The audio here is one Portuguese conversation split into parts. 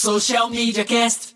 Social Media Cast.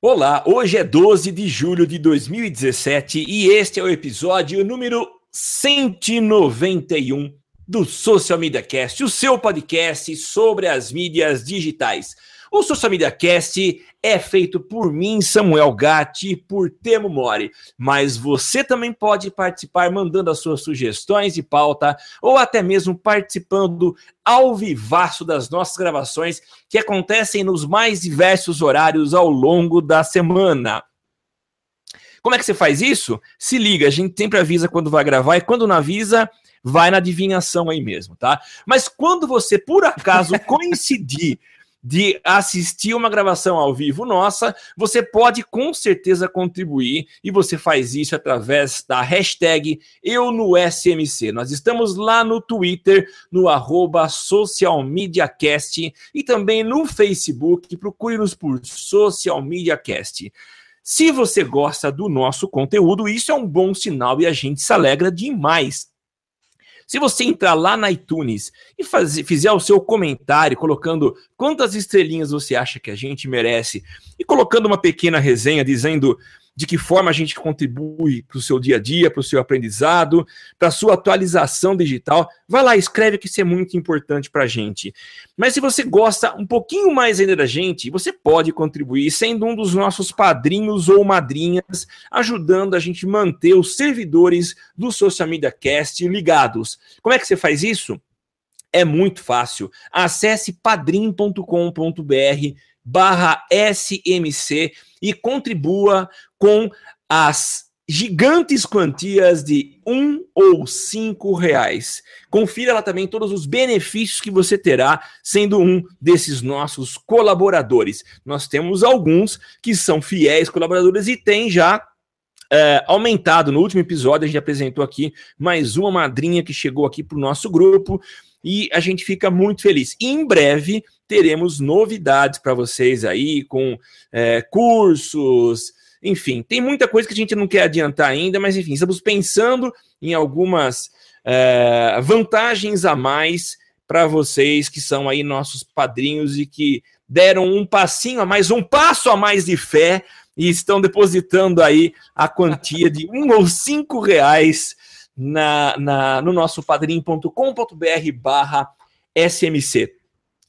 Olá, hoje é 12 de julho de 2017 e este é o episódio número 191 do Social Media Cast, o seu podcast sobre as mídias digitais. O Social Media Cast é feito por mim, Samuel Gatti, por Temo Mori, mas você também pode participar mandando as suas sugestões de pauta ou até mesmo participando ao vivaço das nossas gravações que acontecem nos mais diversos horários ao longo da semana. Como é que você faz isso? Se liga, a gente sempre avisa quando vai gravar e quando não avisa, vai na adivinhação aí mesmo, tá? Mas quando você por acaso coincidir de assistir uma gravação ao vivo nossa, você pode com certeza contribuir e você faz isso através da hashtag Eu no SMC. Nós estamos lá no Twitter, no arroba socialmediacast e também no Facebook. Procure-nos por Social Media Cast. Se você gosta do nosso conteúdo, isso é um bom sinal e a gente se alegra demais. Se você entrar lá na iTunes e fazer, fizer o seu comentário, colocando quantas estrelinhas você acha que a gente merece, e colocando uma pequena resenha dizendo de que forma a gente contribui para o seu dia a dia, para o seu aprendizado, para a sua atualização digital. Vai lá, escreve que isso é muito importante para a gente. Mas se você gosta um pouquinho mais ainda da gente, você pode contribuir sendo um dos nossos padrinhos ou madrinhas, ajudando a gente manter os servidores do Social Media Cast ligados. Como é que você faz isso? É muito fácil. Acesse padrim.com.br barra SMC e contribua com as gigantes quantias de um ou cinco reais. Confira lá também todos os benefícios que você terá sendo um desses nossos colaboradores. Nós temos alguns que são fiéis colaboradores e tem já é, aumentado. No último episódio, a gente apresentou aqui mais uma madrinha que chegou aqui para o nosso grupo e a gente fica muito feliz. E em breve teremos novidades para vocês aí com é, cursos enfim, tem muita coisa que a gente não quer adiantar ainda, mas enfim, estamos pensando em algumas é, vantagens a mais para vocês que são aí nossos padrinhos e que deram um passinho a mais, um passo a mais de fé e estão depositando aí a quantia de um ou cinco reais na, na, no nosso padrim.com.br barra SMC.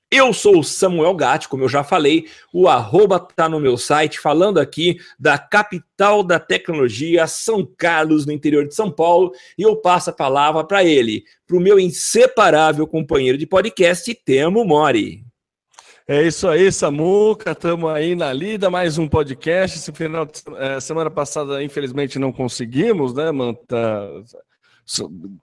Eu sou o Samuel Gatti, como eu já falei, o arroba tá no meu site, falando aqui da capital da tecnologia, São Carlos, no interior de São Paulo, e eu passo a palavra para ele, para o meu inseparável companheiro de podcast, Temo Mori. É isso aí, Samuca, estamos aí na lida, mais um podcast. Esse final de é, semana passada, infelizmente, não conseguimos, né, Manta,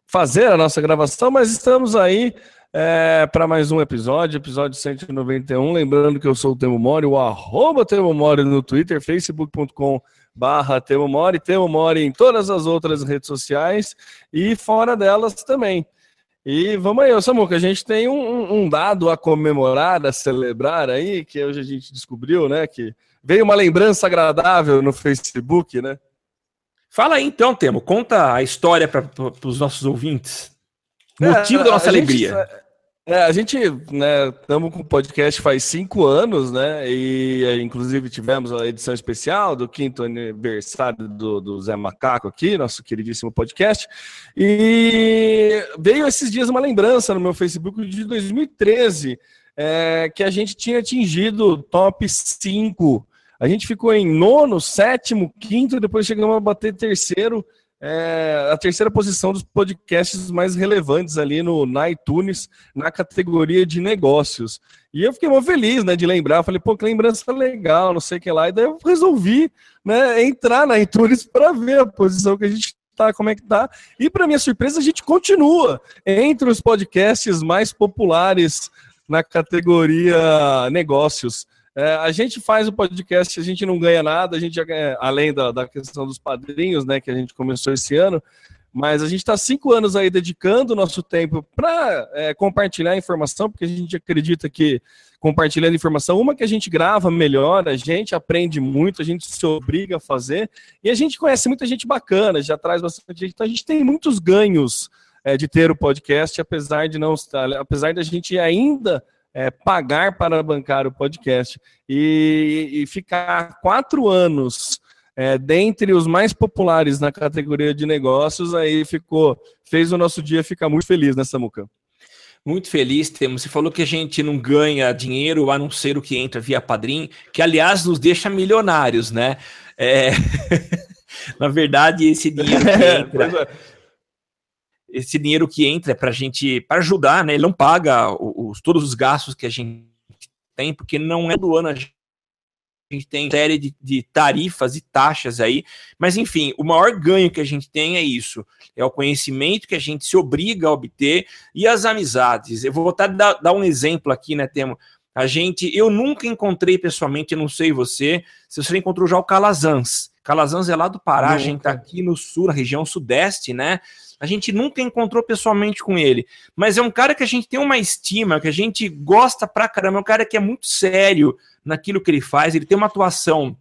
fazer a nossa gravação, mas estamos aí é, para mais um episódio, episódio 191. Lembrando que eu sou o Temo Mori, o arroba Temo Mori no Twitter, facebook.com barra Temo Mori, Temo Mori em todas as outras redes sociais e fora delas também. E vamos aí, Samuca, a gente tem um, um, dado a comemorar, a celebrar aí, que hoje a gente descobriu, né, que veio uma lembrança agradável no Facebook, né? Fala aí então, Temo, conta a história para os nossos ouvintes. Motivo é, da nossa alegria. Gente, é, a gente, né, estamos com o podcast faz cinco anos, né, e é, inclusive tivemos a edição especial do quinto aniversário do, do Zé Macaco aqui, nosso queridíssimo podcast, e veio esses dias uma lembrança no meu Facebook de 2013, é, que a gente tinha atingido top 5. A gente ficou em nono, sétimo, quinto, e depois chegamos a bater terceiro, é, a terceira posição dos podcasts mais relevantes ali no, na iTunes, na categoria de negócios. E eu fiquei muito feliz, né, de lembrar. Falei, pô, que lembrança legal, não sei o que lá. E daí eu resolvi, né, entrar na iTunes para ver a posição que a gente tá, como é que tá. E para minha surpresa, a gente continua entre os podcasts mais populares na categoria negócios. É, a gente faz o podcast, a gente não ganha nada, a gente ganha, além da, da questão dos padrinhos, né, que a gente começou esse ano, mas a gente está cinco anos aí dedicando o nosso tempo para é, compartilhar informação, porque a gente acredita que compartilhando informação, uma que a gente grava melhor, a gente aprende muito, a gente se obriga a fazer, e a gente conhece muita gente bacana, já traz bastante gente, então a gente tem muitos ganhos é, de ter o podcast, apesar de não apesar da gente ainda é, pagar para bancar o podcast e, e ficar quatro anos é, dentre os mais populares na categoria de negócios, aí ficou fez o nosso dia ficar muito feliz nessa né, muca. Muito feliz temos. Você falou que a gente não ganha dinheiro a não ser o que entra via Padrim, que aliás nos deixa milionários, né? É... Na verdade, esse dinheiro que entra, esse dinheiro que entra é para a gente, para ajudar, né? Ele não paga os, todos os gastos que a gente tem, porque não é do ano a gente a gente tem série de, de, tarifas e taxas aí, mas enfim, o maior ganho que a gente tem é isso, é o conhecimento que a gente se obriga a obter e as amizades. Eu vou voltar a dar, dar um exemplo aqui, né, Temo? A gente, eu nunca encontrei pessoalmente, eu não sei você, se você encontrou já o Calazans. Calazans é lá do Pará, nunca. a gente tá aqui no sul, na região sudeste, né? A gente nunca encontrou pessoalmente com ele, mas é um cara que a gente tem uma estima, que a gente gosta pra caramba, é um cara que é muito sério naquilo que ele faz, ele tem uma atuação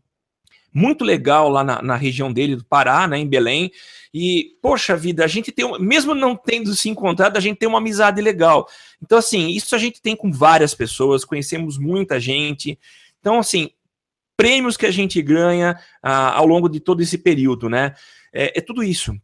muito legal lá na, na, região dele, do Pará, né, em Belém. E, poxa vida, a gente tem, mesmo não tendo se encontrado, a gente tem uma amizade legal. Então, assim, isso a gente tem com várias pessoas, conhecemos muita gente. Então, assim, prêmios que a gente ganha ah, ao longo de todo esse período, né? É, é tudo isso.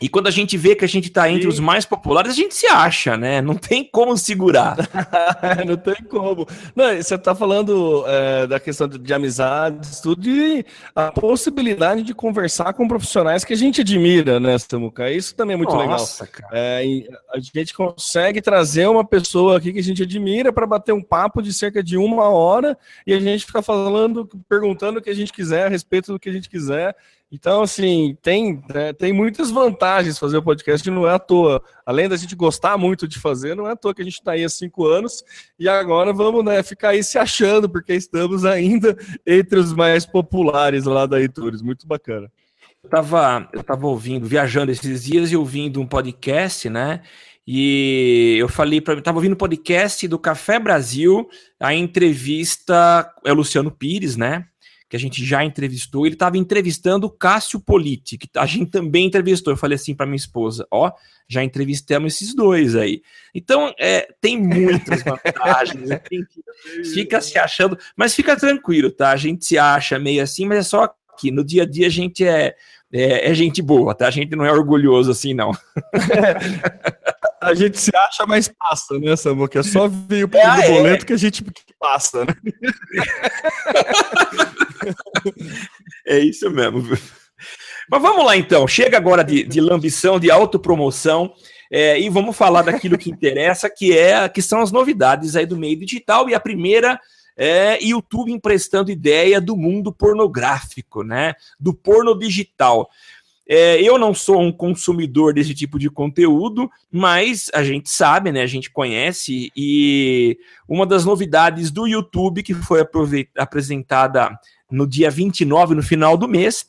E quando a gente vê que a gente está entre os mais populares, a gente se acha, né? Não tem como segurar. não tem como. Não, você está falando é, da questão de, de, amizades, tudo, e a possibilidade de conversar com profissionais que a gente admira, né, Samuca? Isso também é muito Nossa, legal. Cara. É, a gente consegue trazer uma pessoa aqui que a gente admira para bater um papo de cerca de uma hora e a gente fica falando, perguntando o que a gente quiser a respeito do que a gente quiser. Então, assim, tem, né, tem muitas vantagens fazer o podcast, não é à toa. Além da gente gostar muito de fazer, não é à toa que a gente está aí há cinco anos e agora vamos né, ficar aí se achando, porque estamos ainda entre os mais populares lá da Itures. Muito bacana. Eu estava eu tava ouvindo, viajando esses dias e ouvindo um podcast, né? E eu falei para estava ouvindo o podcast do Café Brasil, a entrevista é o Luciano Pires, né? Que a gente já entrevistou, ele estava entrevistando o Cássio Politi, que a gente também entrevistou. Eu falei assim para minha esposa: ó, já entrevistamos esses dois aí. Então, é, tem muitas vantagens, né? fica se achando, mas fica tranquilo, tá? A gente se acha meio assim, mas é só que no dia a dia a gente é, é, é gente boa, tá? A gente não é orgulhoso assim, não. a gente se acha, mas passa, né, Samu? Que é só vir o é, boleto é. que a gente passa, né? é isso mesmo. Mas vamos lá então. Chega agora de, de lambição, de autopromoção. É, e vamos falar daquilo que interessa, que é que são as novidades aí do meio digital. E a primeira é YouTube emprestando ideia do mundo pornográfico, né? Do porno digital. É, eu não sou um consumidor desse tipo de conteúdo, mas a gente sabe, né? A gente conhece, e uma das novidades do YouTube que foi apresentada no dia 29, no final do mês,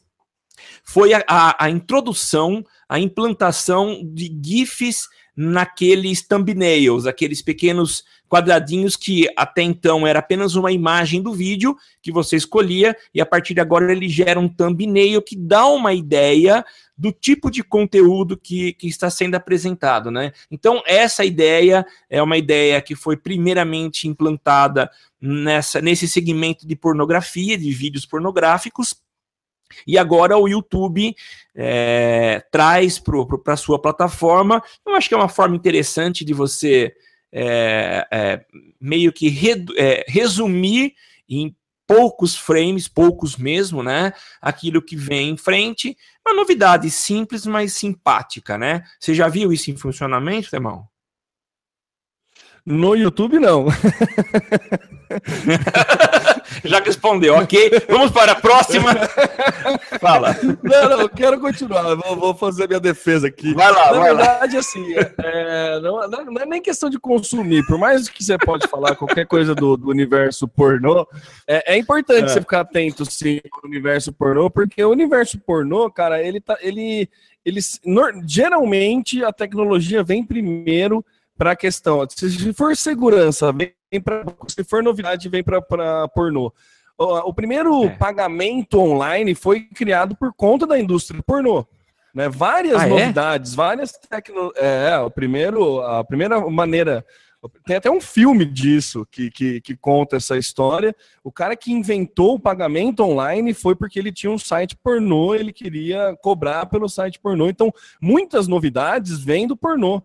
foi a, a, a introdução, a implantação de GIFs naqueles thumbnails, aqueles pequenos quadradinhos que até então era apenas uma imagem do vídeo que você escolhia e a partir de agora ele gera um thumbnail que dá uma ideia do tipo de conteúdo que, que está sendo apresentado, né? Então essa ideia é uma ideia que foi primeiramente implantada nessa nesse segmento de pornografia, de vídeos pornográficos e agora o YouTube é, traz para a sua plataforma. Eu acho que é uma forma interessante de você é, é, meio que re, é, resumir em poucos frames, poucos mesmo, né? Aquilo que vem em frente. Uma novidade simples, mas simpática, né? Você já viu isso em funcionamento, irmão? No YouTube, não. Já respondeu, ok. Vamos para a próxima. Fala. Não, não, eu quero continuar. Vou, vou fazer minha defesa aqui. Vai lá, Na vai verdade, lá. assim, é, não, não, é nem questão de consumir. Por mais que você pode falar qualquer coisa do, do universo pornô, é, é importante é. você ficar atento, sim, ao universo pornô, porque o universo pornô, cara, ele tá. Ele, ele, geralmente a tecnologia vem primeiro para a questão. Se for segurança, vem para. Se for novidade, vem para pornô. O, o primeiro é. pagamento online foi criado por conta da indústria pornô. Né? Várias ah, é? novidades, é? várias tecnologias. É, o primeiro, a primeira maneira. Tem até um filme disso que, que, que, conta essa história. O cara que inventou o pagamento online foi porque ele tinha um site pornô, ele queria cobrar pelo site pornô. Então, muitas novidades vêm do pornô.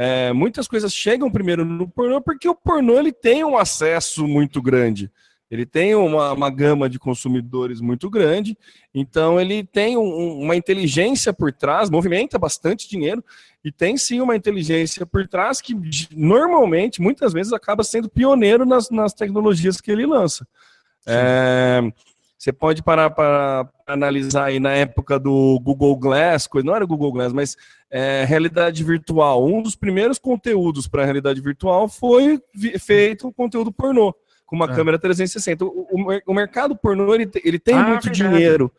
É, muitas coisas chegam primeiro no pornô porque o pornô ele tem um acesso muito grande. Ele tem uma, uma gama de consumidores muito grande, então ele tem um, uma inteligência por trás, movimenta bastante dinheiro e tem sim uma inteligência por trás que normalmente, muitas vezes, acaba sendo pioneiro nas, nas tecnologias que ele lança. É, você pode parar para analisar aí na época do Google Glass, não era Google Glass, mas é, realidade virtual. Um dos primeiros conteúdos para realidade virtual foi feito conteúdo pornô com uma é. câmera 360. O, o, o, mercado pornô ele, ele tem ah, muito verdade. dinheiro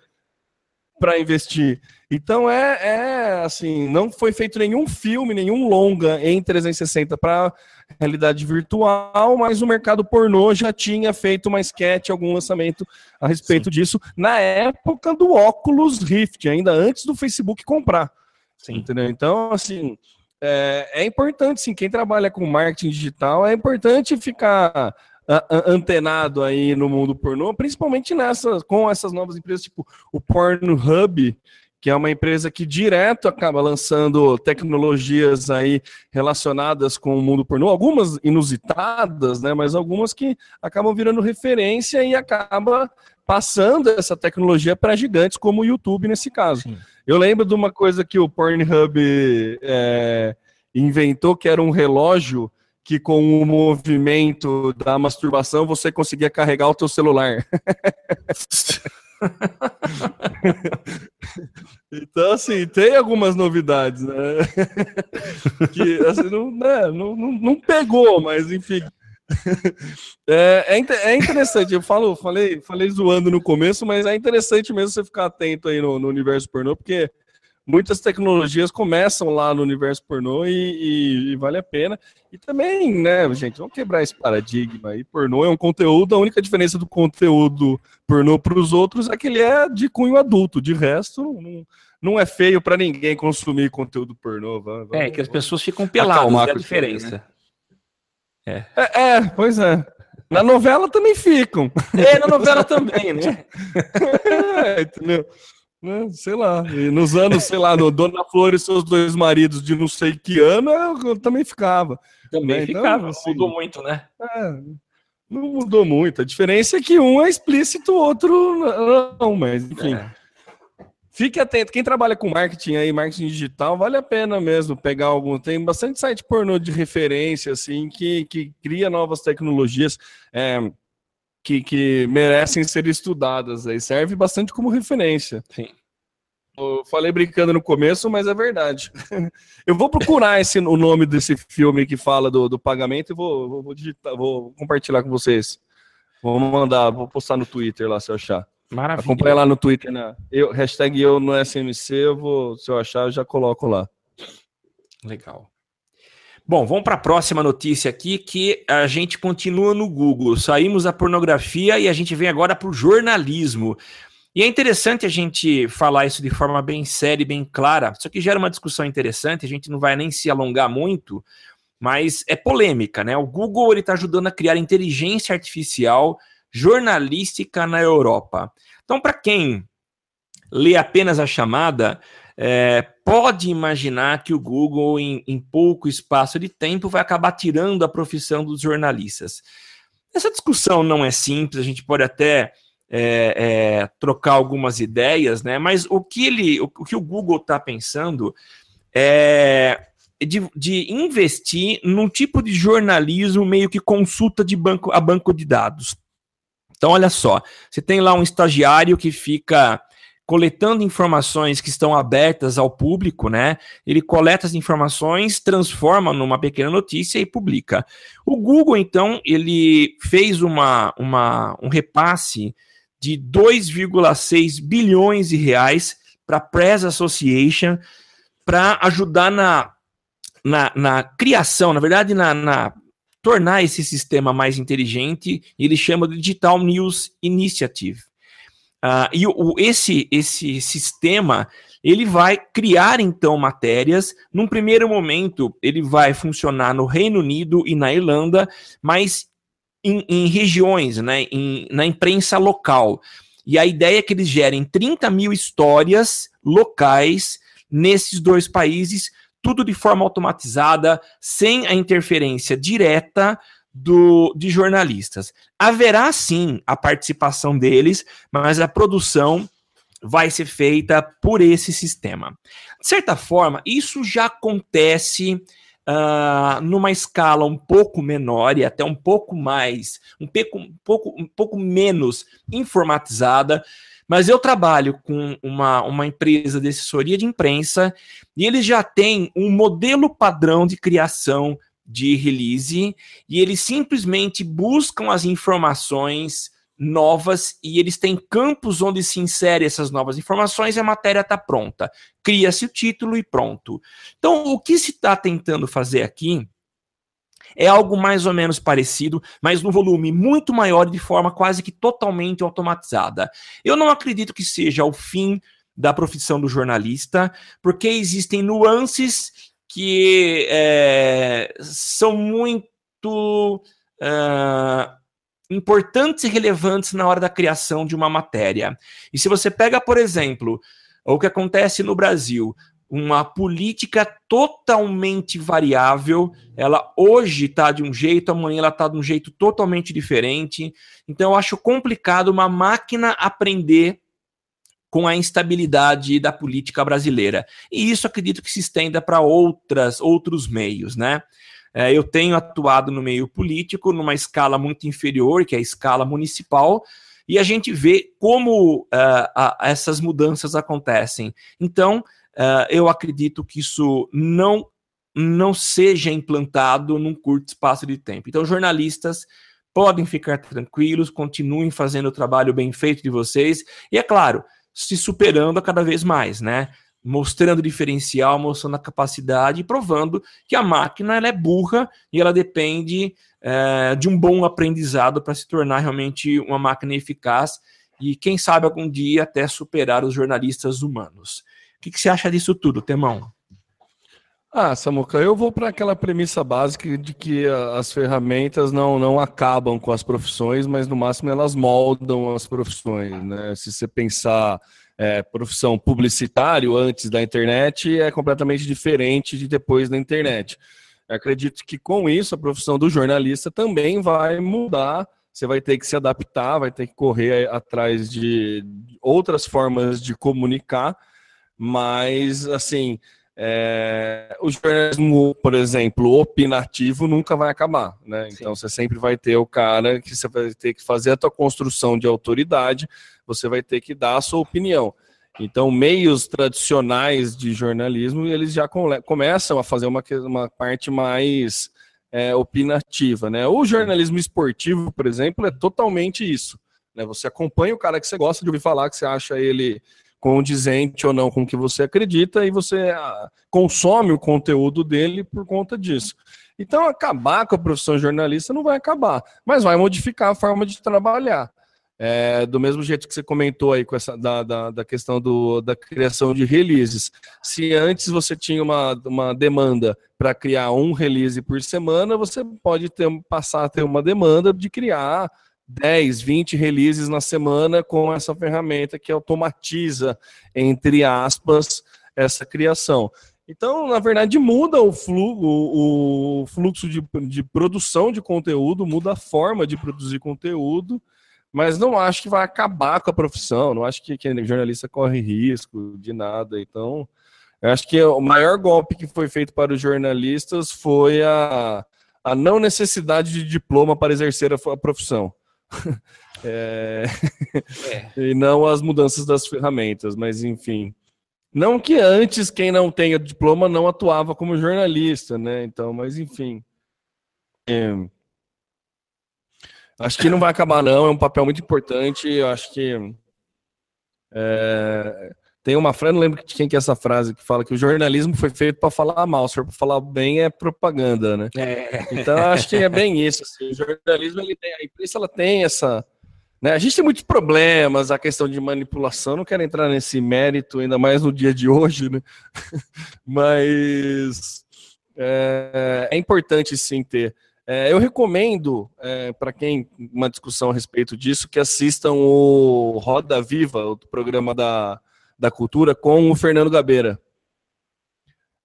para investir. Então é, é assim, não foi feito nenhum filme, nenhum longa em 360 para realidade virtual, mas o mercado pornô já tinha feito uma sketch, algum lançamento a respeito Sim. disso na época do Oculus Rift, ainda antes do Facebook comprar. Sim. Entendeu? Então, assim, é, é importante, sim, quem trabalha com marketing digital, é importante ficar antenado aí no mundo pornô, principalmente nessas, com essas novas empresas, tipo o Pornhub, que é uma empresa que direto acaba lançando tecnologias aí relacionadas com o mundo pornô, algumas inusitadas, né, mas algumas que acabam virando referência e acaba passando essa tecnologia para gigantes como o YouTube nesse caso. Sim. Eu lembro de uma coisa que o Pornhub é, inventou, que era um relógio que com o movimento da masturbação você conseguia carregar o teu celular. então, assim, tem algumas novidades, né? que assim, não, né, não, não, não pegou, mas enfim. É, é, é, interessante, eu falo, falei, falei zoando no começo, mas é interessante mesmo você ficar atento aí no, no universo pornô, porque muitas tecnologias começam lá no universo pornô e, e, e, vale a pena. E também, né, gente, vamos quebrar esse paradigma aí. Pornô é um conteúdo, a única diferença do conteúdo pornô para os outros é que ele é de cunho adulto. De resto, não, não é feio para ninguém consumir conteúdo pornô. Vamos, é, que as pessoas ficam peladas, é a diferença. Né? É. É, é, pois é. Na novela também ficam. É, na novela também, né? é, entendeu? Né? Sei lá. E nos anos, sei lá, no Dona Flor e seus dois maridos de não sei que ano, eu também ficava. Também né? ficava, então, assim, mudou muito, né? É, não mudou muito. A diferença é que um é explícito, o outro não, mas enfim. É. Fique atento. Quem trabalha com marketing aí, marketing digital, vale a pena mesmo pegar algum. Tem bastante site pornô de referência, assim, que, que cria novas tecnologias. É, que, que merecem ser estudadas. Aí serve bastante como referência. Sim. Eu falei brincando no começo, mas é verdade. Eu vou procurar esse, o nome desse filme que fala do, do pagamento e vou, vou, vou, digitar, vou compartilhar com vocês. Vou mandar, vou postar no Twitter lá se eu achar. Maravilha. Acompanha lá no Twitter, né? Eu, hashtag eu no SMC, eu vou, se eu achar, eu já coloco lá. Legal. Bom, vamos para a próxima notícia aqui, que a gente continua no Google. Saímos da pornografia e a gente vem agora para o jornalismo. E é interessante a gente falar isso de forma bem séria e bem clara. Isso aqui gera uma discussão interessante, a gente não vai nem se alongar muito, mas é polêmica, né? O Google está ajudando a criar inteligência artificial jornalística na Europa. Então, para quem lê apenas a chamada, é, pode imaginar que o Google, em, em, pouco espaço de tempo, vai acabar tirando a profissão dos jornalistas. Essa discussão não é simples, a gente pode até é, é, trocar algumas ideias, né? Mas o que ele, o, o que o Google está pensando é de, de, investir num tipo de jornalismo meio que consulta de banco a banco de dados. Então, olha só, você tem lá um estagiário que fica coletando informações que estão abertas ao público, né? Ele coleta as informações, transforma numa pequena notícia e publica. O Google, então, ele fez uma, uma, um repasse de 2,6 bilhões de reais para a Press Association para ajudar na, na, na, criação, na verdade, na, na tornar esse sistema mais inteligente. Ele chama de Digital News Initiative. Uh, e o, esse, esse sistema ele vai criar então matérias. Num primeiro momento, ele vai funcionar no Reino Unido e na Irlanda, mas em, em regiões, né, em, na imprensa local. E a ideia é que eles gerem 30 mil histórias locais nesses dois países, tudo de forma automatizada, sem a interferência direta do, de jornalistas. Haverá sim a participação deles, mas a produção vai ser feita por esse sistema. De certa forma, isso já acontece uh, numa escala um pouco menor e até um pouco mais, um pouco, um pouco, um pouco menos informatizada. Mas eu trabalho com uma, uma empresa de assessoria de imprensa e eles já têm um modelo padrão de criação de release e eles simplesmente buscam as informações novas e eles têm campos onde se insere essas novas informações e a matéria está pronta. Cria-se o título e pronto. Então, o que se está tentando fazer aqui é algo mais ou menos parecido, mas no volume muito maior e de forma quase que totalmente automatizada. Eu não acredito que seja o fim da profissão do jornalista, porque existem nuances que é, são muito. Uh, importantes e relevantes na hora da criação de uma matéria. E se você pega, por exemplo, o que acontece no Brasil, uma política totalmente variável, ela hoje está de um jeito, amanhã ela está de um jeito totalmente diferente. Então eu acho complicado uma máquina aprender com a instabilidade da política brasileira. E isso acredito que se estenda para outras outros meios, né? É, eu tenho atuado no meio político numa escala muito inferior, que é a escala municipal, e a gente vê como uh, a, essas mudanças acontecem. Então, uh, eu acredito que isso não, não seja implantado num curto espaço de tempo. Então, jornalistas podem ficar tranquilos, continuem fazendo o trabalho bem feito de vocês, e é claro, se superando a cada vez mais, né? mostrando diferencial, mostrando a capacidade e provando que a máquina ela é burra e ela depende é, de um bom aprendizado para se tornar realmente uma máquina eficaz e, quem sabe, algum dia até superar os jornalistas humanos. O que, que você acha disso tudo, Temão? Ah, Samuca, eu vou para aquela premissa básica de que as ferramentas não, não acabam com as profissões, mas no máximo elas moldam as profissões, né? Se você pensar é, profissão publicitário antes da internet é completamente diferente de depois da internet. Eu acredito que com isso a profissão do jornalista também vai mudar. Você vai ter que se adaptar, vai ter que correr atrás de outras formas de comunicar, mas assim, é, o jornalismo, por exemplo, opinativo nunca vai acabar, né? Então você sempre vai ter o cara que você vai ter que fazer a tua construção de autoridade, você vai ter que dar a sua opinião. Então, meios tradicionais de jornalismo, eles já começam a fazer uma, uma parte mais é, opinativa, né? O jornalismo esportivo, por exemplo, é totalmente isso. Né? Você acompanha o cara que você gosta de ouvir falar, que você acha ele condizente ou não com o que você acredita e você ah, consome o conteúdo dele por conta disso. Então, acabar com a profissão jornalista não vai acabar, mas vai modificar a forma de trabalhar. É, do mesmo jeito que você comentou aí com essa da, da, da, questão do, da criação de releases. Se antes você tinha uma, uma demanda para criar um release por semana, você pode ter, passar a ter uma demanda de criar 10, 20 releases na semana com essa ferramenta que automatiza, entre aspas, essa criação. Então, na verdade, muda o, fluxo, o, fluxo de, de produção de conteúdo, muda a forma de produzir conteúdo, mas não acho que vai acabar com a profissão, não acho que, que jornalista corre risco de nada. Então, acho que o maior golpe que foi feito para os jornalistas foi a, a não necessidade de diploma para exercer a, a profissão. é... É. e não as mudanças das ferramentas, mas enfim. Não que antes quem não tenha diploma não atuava como jornalista, né? Então, mas enfim. É... Acho que não vai acabar, não. É um papel muito importante. Eu acho que. É... Tem uma frase, não lembro de quem que é essa frase, que fala que o jornalismo foi feito para falar mal, se for para falar bem é propaganda, né? É. Então acho que é bem isso. Assim, o jornalismo, ele tem, a imprensa ela tem essa, Né? A gente tem muitos problemas, a questão de manipulação, não quero entrar nesse mérito, ainda mais no dia de hoje, né? mas é, é, importante sim ter. É, eu recomendo é, para quem uma discussão a respeito disso que assistam o Roda Viva, o programa da, da cultura, com o Fernando Gabeira.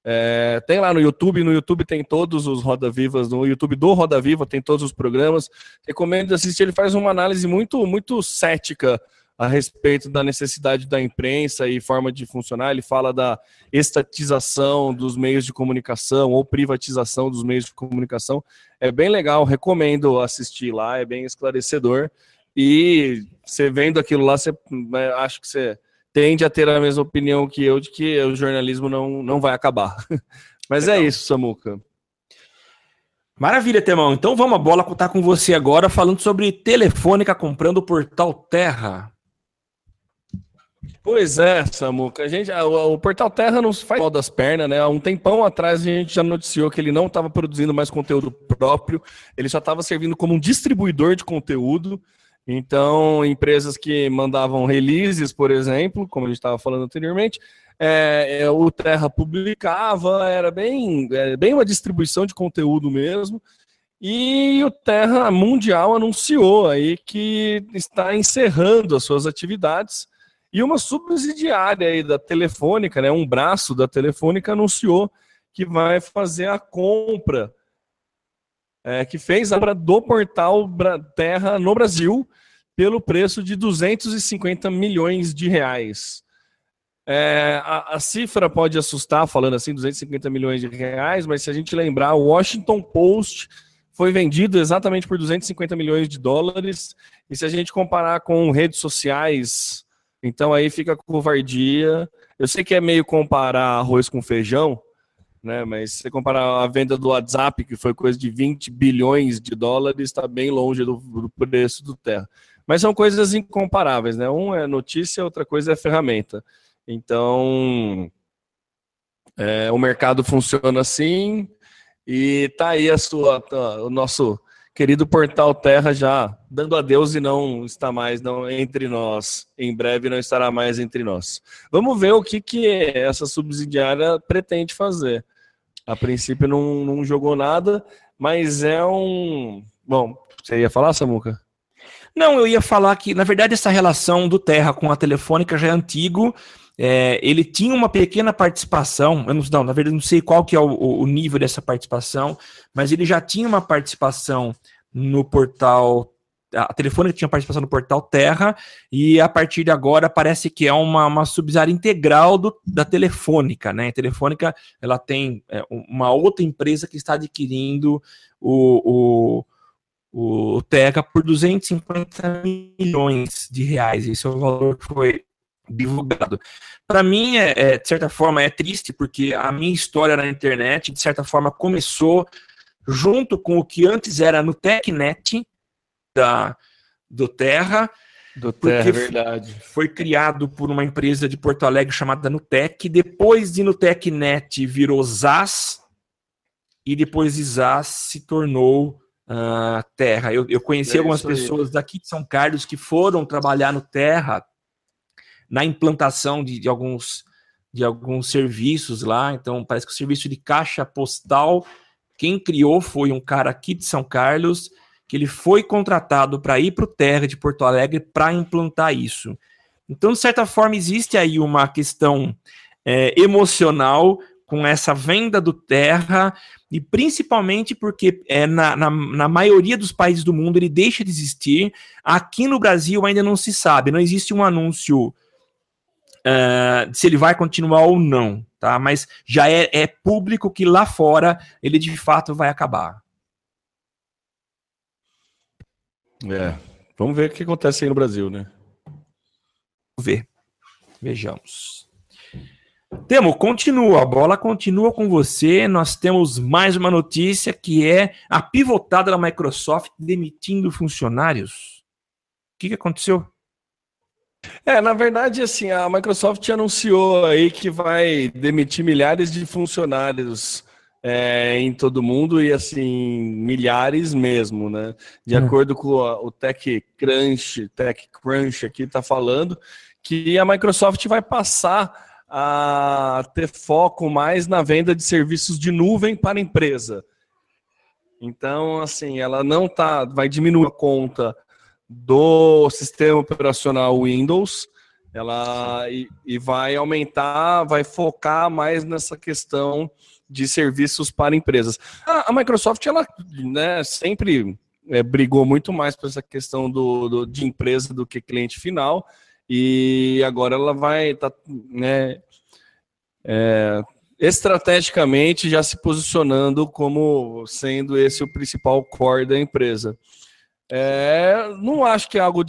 É, tem lá no YouTube, no YouTube tem todos os Roda Vivas, no YouTube do Roda Viva tem todos os programas. Recomendo assistir, ele faz uma análise muito, muito cética a respeito da necessidade da imprensa e forma de funcionar. Ele fala da estatização dos meios de comunicação ou privatização dos meios de comunicação. É bem legal, recomendo assistir lá, é bem esclarecedor. E você vendo aquilo lá, você né, acho que você tende a ter a mesma opinião que eu de que o jornalismo não, não vai acabar. Mas é isso, Samuca. Maravilha, Temão. Então vamos a bola contar com você agora falando sobre Telefônica comprando o Portal Terra. Pois é, Samuca. A gente, o, o, Portal Terra não faz mal das pernas, né? Há um tempão atrás a gente já noticiou que ele não estava produzindo mais conteúdo próprio, ele já estava servindo como um distribuidor de conteúdo. Então, empresas que mandavam releases, por exemplo, como a gente estava falando anteriormente, é, é, o Terra publicava, era bem, é, bem uma distribuição de conteúdo mesmo. E o Terra Mundial anunciou aí que está encerrando as suas atividades. E uma subsidiária aí da Telefônica, né, um braço da Telefônica, anunciou que vai fazer a compra é, que fez a obra do portal Terra no Brasil pelo preço de 250 milhões de reais. É, a, a, cifra pode assustar, falando assim, 250 milhões de reais, mas se a gente lembrar, o Washington Post foi vendido exatamente por 250 milhões de dólares, e se a gente comparar com redes sociais, então aí fica covardia. Eu sei que é meio comparar arroz com feijão, né? Mas se você comparar a venda do WhatsApp, que foi coisa de 20 bilhões de dólares, está bem longe do, do, preço do Terra. Mas são coisas incomparáveis, né? Um é notícia, outra coisa é ferramenta. Então, é, o mercado funciona assim e tá aí a sua, tá, o nosso querido Portal Terra já dando adeus e não está mais não entre nós. Em breve não estará mais entre nós. Vamos ver o que, que essa subsidiária pretende fazer. A princípio não, não jogou nada, mas é um. Bom, você ia falar, Samuca? Não, eu ia falar que, na verdade, essa relação do Terra com a Telefônica já é antigo. É, ele tinha uma pequena participação, eu não, não, na verdade não sei qual que é o, o, nível dessa participação, mas ele já tinha uma participação no portal a Telefônica tinha participação no portal Terra e a partir de agora parece que é uma, uma subsidiária integral do, da Telefônica, né? A Telefônica ela tem é, uma outra empresa que está adquirindo o, o, o Terra por 250 milhões de reais. Esse é o valor que foi divulgado. Para mim, é, é, de certa forma, é triste porque a minha história na internet, de certa forma, começou junto com o que antes era no TechNet, da, do Terra. Do Terra, é verdade. Foi criado por uma empresa de Porto Alegre chamada Nutec. Depois de NutecNet virou ZAS. E depois de ZAS se tornou uh, Terra. Eu, eu conheci é algumas pessoas daqui de São Carlos que foram trabalhar no Terra na implantação de, de alguns de alguns serviços lá. Então, parece que o serviço de caixa postal, quem criou foi um cara aqui de São Carlos que ele foi contratado para ir para o Terra de Porto Alegre para implantar isso. Então, de certa forma, existe aí uma questão é, emocional com essa venda do Terra, e principalmente porque é, na, na, na, maioria dos países do mundo ele deixa de existir. Aqui no Brasil ainda não se sabe, não existe um anúncio uh, se ele vai continuar ou não, tá? Mas já é, é público que lá fora ele de fato vai acabar. É. Vamos ver o que acontece aí no Brasil, né? Vamos ver. Vejamos. Temo, continua, a bola continua com você. Nós temos mais uma notícia que é a pivotada da Microsoft demitindo funcionários. O que, que aconteceu? É, na verdade, assim, a Microsoft anunciou aí que vai demitir milhares de funcionários é, em todo mundo e assim milhares mesmo, né? De hum. acordo com o TechCrunch, TechCrunch aqui está falando que a Microsoft vai passar a ter foco mais na venda de serviços de nuvem para a empresa. Então, assim, ela não tá, vai diminuir a conta do sistema operacional Windows, ela e, e vai aumentar, vai focar mais nessa questão de serviços para empresas. A, a Microsoft, ela né, sempre é, brigou muito mais por essa questão do, do, de empresa do que cliente final, e agora ela vai tá, né, é, estrategicamente já se posicionando como sendo esse o principal core da empresa. É, não acho que é algo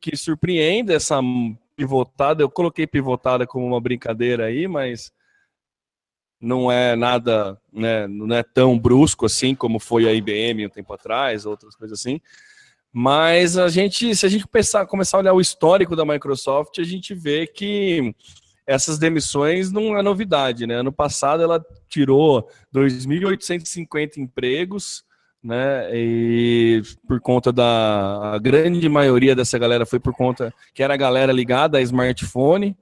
que surpreenda essa pivotada. Eu coloquei pivotada como uma brincadeira aí, mas não é nada, né, não é tão brusco assim como foi a IBM um tempo atrás, outras coisas assim. Mas a gente, se a gente pensar, começar a olhar o histórico da Microsoft, a gente vê que essas demissões não é novidade, né? Ano passado ela tirou 2.850 empregos, né? E por conta da grande maioria dessa galera foi por conta que era a galera ligada a smartphone,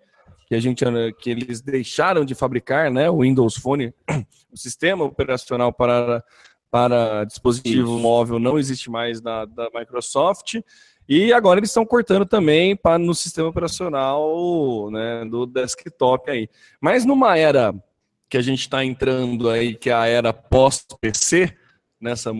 que a gente que eles deixaram de fabricar, né? O Windows Phone, o sistema operacional para para dispositivo Isso. móvel não existe mais da, da Microsoft. E agora eles estão cortando também para no sistema operacional né, do desktop aí. Mas numa era que a gente está entrando aí, que é a era pós-PC, nessa né,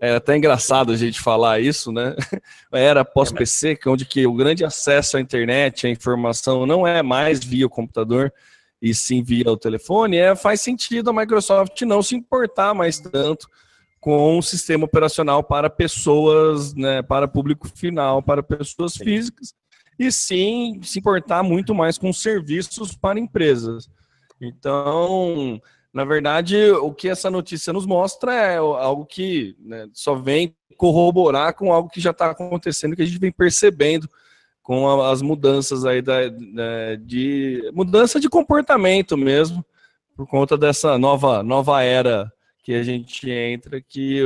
é até engraçado a gente falar isso, né? Era pós-PC, que é onde que o grande acesso à internet, à informação não é mais via o computador e sim via o telefone, é, faz sentido a Microsoft não se importar mais tanto com o sistema operacional para pessoas, né, para público final, para pessoas físicas, e sim se importar muito mais com serviços para empresas. Então, na verdade, o que essa notícia nos mostra é algo que né, só vem corroborar com algo que já está acontecendo, que a gente vem percebendo com as mudanças aí da, da, de mudança de comportamento mesmo, por conta dessa nova, nova era que a gente entra, que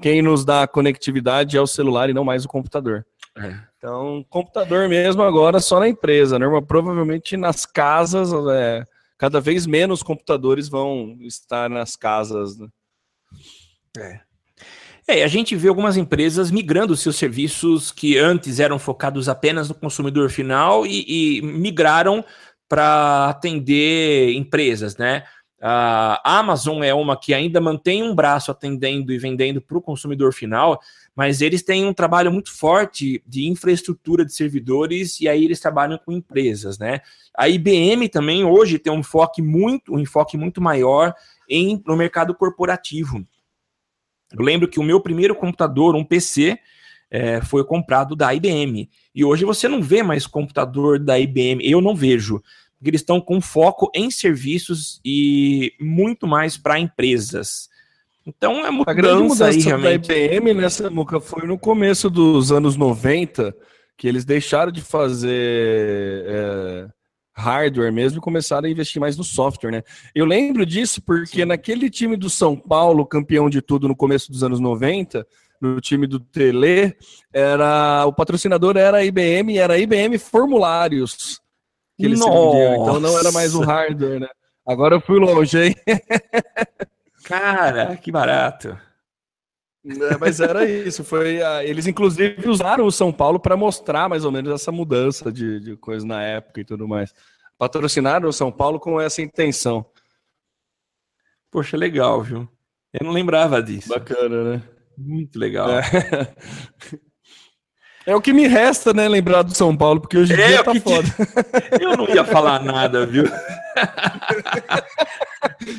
quem nos dá a conectividade é o celular e não mais o computador. É. Então, computador mesmo agora só na empresa, né? provavelmente nas casas, é, cada vez menos computadores vão estar nas casas. Né? É. É, a gente vê algumas empresas migrando seus serviços que antes eram focados apenas no consumidor final e, e migraram para atender empresas, né? A Amazon é uma que ainda mantém um braço atendendo e vendendo para o consumidor final, mas eles têm um trabalho muito forte de infraestrutura de servidores e aí eles trabalham com empresas, né? A IBM também hoje tem um enfoque muito, um enfoque muito maior em, no mercado corporativo. Eu lembro que o meu primeiro computador, um PC, é, foi comprado da IBM. E hoje você não vê mais computador da IBM, eu não vejo porque eles estão com foco em serviços e muito mais para empresas. Então é mudança, a grande mudança aí, realmente. da IBM nessa Muca foi no começo dos anos 90 que eles deixaram de fazer é, hardware mesmo e começaram a investir mais no software, né? Eu lembro disso porque Sim. naquele time do São Paulo, campeão de tudo no começo dos anos 90, no time do Tele, era o patrocinador era a IBM, era a IBM Formulários que eles vendiam. Então não era mais o hardware, né? Agora eu fui longe, hein? Cara, que barato. É, mas era isso. Foi, eles, inclusive, usaram o São Paulo para mostrar mais ou menos essa mudança de, de coisa na época e tudo mais. Patrocinaram o São Paulo com essa intenção. Poxa, legal, viu? Eu não lembrava disso. Bacana, né? Muito legal. É. É o que me resta, né, lembrar do São Paulo, porque hoje em é, dia tá foda. Eu não ia falar nada, viu?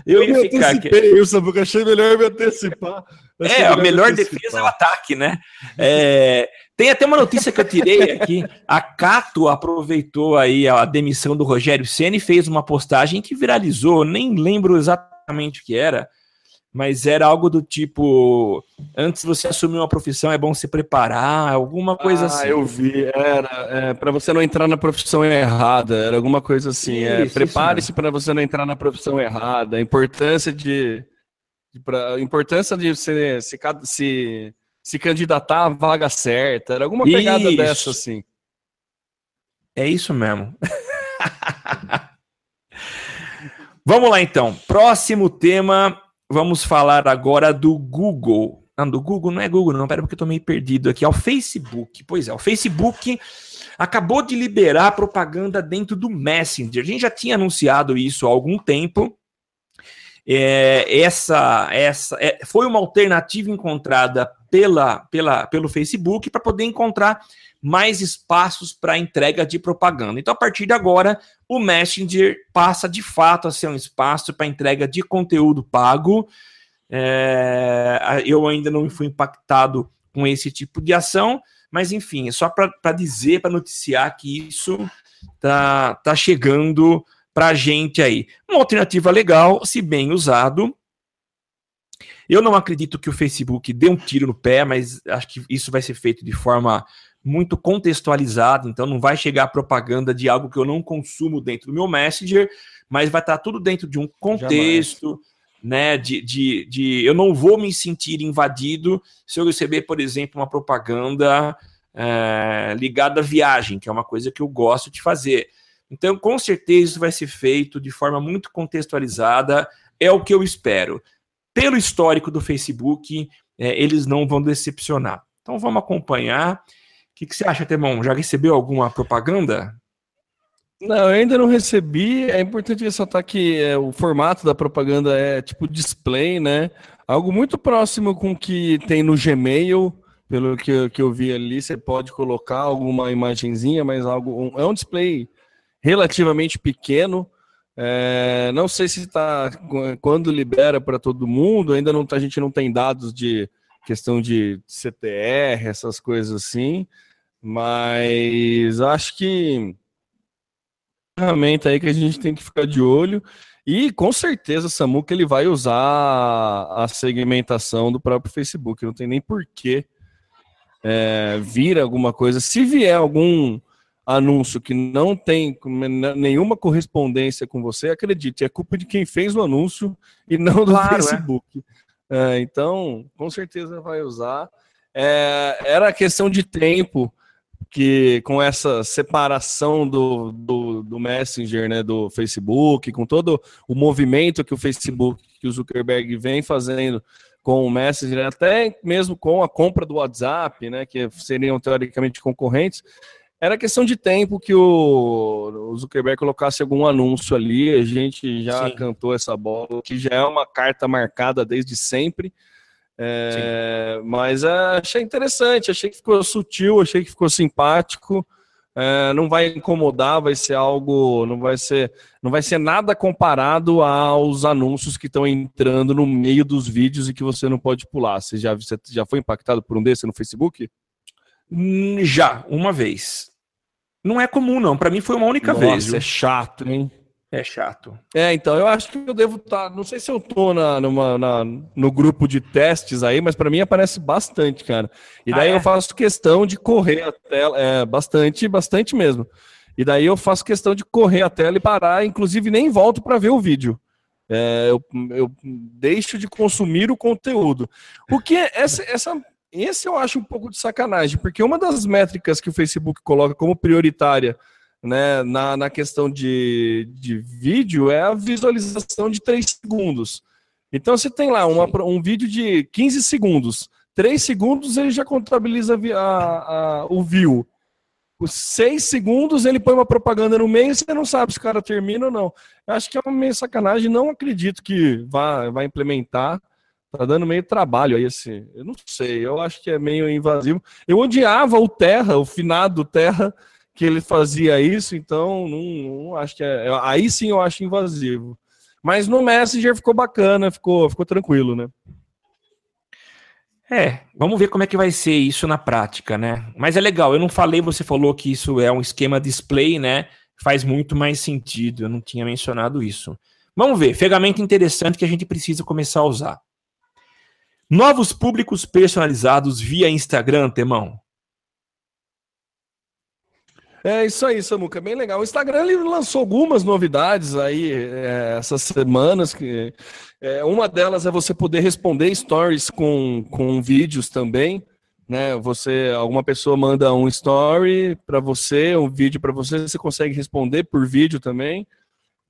eu, eu ia ficar aqui. Porque achei melhor me antecipar. Achei é, melhor a melhor defesa é o ataque, né? É, tem até uma notícia que eu tirei aqui. A Cato aproveitou aí a demissão do Rogério Ceni e fez uma postagem que viralizou, nem lembro exatamente o que era, mas era algo do tipo: antes de você assumir uma profissão, é bom se preparar, alguma coisa ah, assim. eu vi. Era é, para você não entrar na profissão errada, era alguma coisa assim. é, Prepare-se para você não entrar na profissão errada. A importância de. de pra, a importância de você se, se, se candidatar à vaga certa. Era alguma pegada isso. dessa, assim. É isso mesmo. Vamos lá então. Próximo tema Vamos falar agora do Google. Não, do Google não é Google, não, pera, porque eu tô meio perdido aqui. É o Facebook. Pois é, o Facebook acabou de liberar propaganda dentro do Messenger. A gente já tinha anunciado isso há algum tempo. É, essa essa é, foi uma alternativa encontrada pela, pela, pelo Facebook para poder encontrar mais espaços para entrega de propaganda. Então, a partir de agora, o Messenger passa de fato a ser um espaço para entrega de conteúdo pago. É, eu ainda não fui impactado com esse tipo de ação, mas enfim, é só para dizer, para noticiar que isso tá, tá chegando para a gente aí. Uma alternativa legal, se bem usado. Eu não acredito que o Facebook dê um tiro no pé, mas acho que isso vai ser feito de forma muito contextualizado, então não vai chegar propaganda de algo que eu não consumo dentro do meu Messenger, mas vai estar tudo dentro de um contexto, Jamais. né? De, de, de eu não vou me sentir invadido se eu receber, por exemplo, uma propaganda é, ligada à viagem, que é uma coisa que eu gosto de fazer. Então, com certeza, isso vai ser feito de forma muito contextualizada, é o que eu espero. Pelo histórico do Facebook, é, eles não vão decepcionar. Então, vamos acompanhar que, que você acha, Temão? Já recebeu alguma propaganda? Não, eu ainda não recebi. É importante ressaltar que é, o formato da propaganda é tipo display, né? Algo muito próximo com o que tem no Gmail, pelo que, que eu vi ali. Você pode colocar alguma imagenzinha, mas algo um, é um display relativamente pequeno. É, não sei se está quando libera para todo mundo. Ainda não tá, a gente não tem dados de questão de CTR, essas coisas assim. Mas acho que ferramenta aí que a gente tem que ficar de olho. E com certeza, Samuca, ele vai usar a segmentação do próprio Facebook. Não tem nem porquê é, vir alguma coisa. Se vier algum anúncio que não tem nenhuma correspondência com você, acredite, é culpa de quem fez o anúncio e não do claro, é. Facebook. É. É, então, com certeza vai usar. É, era questão de tempo que com essa separação do, do, do, Messenger, né, do Facebook, com todo o movimento que o Facebook, que o Zuckerberg vem fazendo com o Messenger, até mesmo com a compra do WhatsApp, né, que seriam teoricamente concorrentes, era questão de tempo que o, o Zuckerberg colocasse algum anúncio ali, a gente já Sim. cantou essa bola, que já é uma carta marcada desde sempre, é, mas é, achei interessante, achei que ficou sutil, achei que ficou simpático. É, não vai incomodar, vai ser algo, não vai ser, não vai ser nada comparado aos anúncios que estão entrando no meio dos vídeos e que você não pode pular. Você já, você já foi impactado por um desse no Facebook? Já, uma vez. Não é comum, não. Para mim foi uma única Nossa, vez. É chato, hein? É chato. É, então, eu acho que eu devo estar. Tá, não sei se eu tô na, numa, na, no grupo de testes aí, mas para mim aparece bastante, cara. E daí ah, é? eu faço questão de correr a tela. É, bastante, bastante mesmo. E daí eu faço questão de correr a tela e parar, inclusive nem volto para ver o vídeo. É, eu, eu deixo de consumir o conteúdo. O que é essa, essa, esse eu acho um pouco de sacanagem, porque uma das métricas que o Facebook coloca como prioritária né, na, na questão de, de vídeo é a visualização de 3 segundos. Então você tem lá uma, um vídeo de 15 segundos. 3 segundos ele já contabiliza a, a, o view. Os 6 segundos ele põe uma propaganda no meio e você não sabe se o cara termina ou não. Eu acho que é uma meio sacanagem. Não acredito que vá, vá implementar. Tá dando meio trabalho aí esse. Eu não sei, eu acho que é meio invasivo. Eu odiava o Terra, o finado Terra que ele fazia isso, então não, não acho que é, é. Aí sim eu acho invasivo. Mas no Messenger ficou bacana, ficou, ficou tranquilo, né? É, vamos ver como é que vai ser isso na prática, né? Mas é legal, eu não falei, você falou que isso é um esquema display, né? Faz muito mais sentido, eu não tinha mencionado isso. Vamos ver, ferramenta interessante que a gente precisa começar a usar. Novos públicos personalizados via Instagram, Temão. É isso aí, Samuca, bem legal. O Instagram ele lançou algumas novidades aí é, essas semanas. Que, é, uma delas é você poder responder stories com, com vídeos também. Né? Você, alguma pessoa manda um story para você, um vídeo para você, você consegue responder por vídeo também.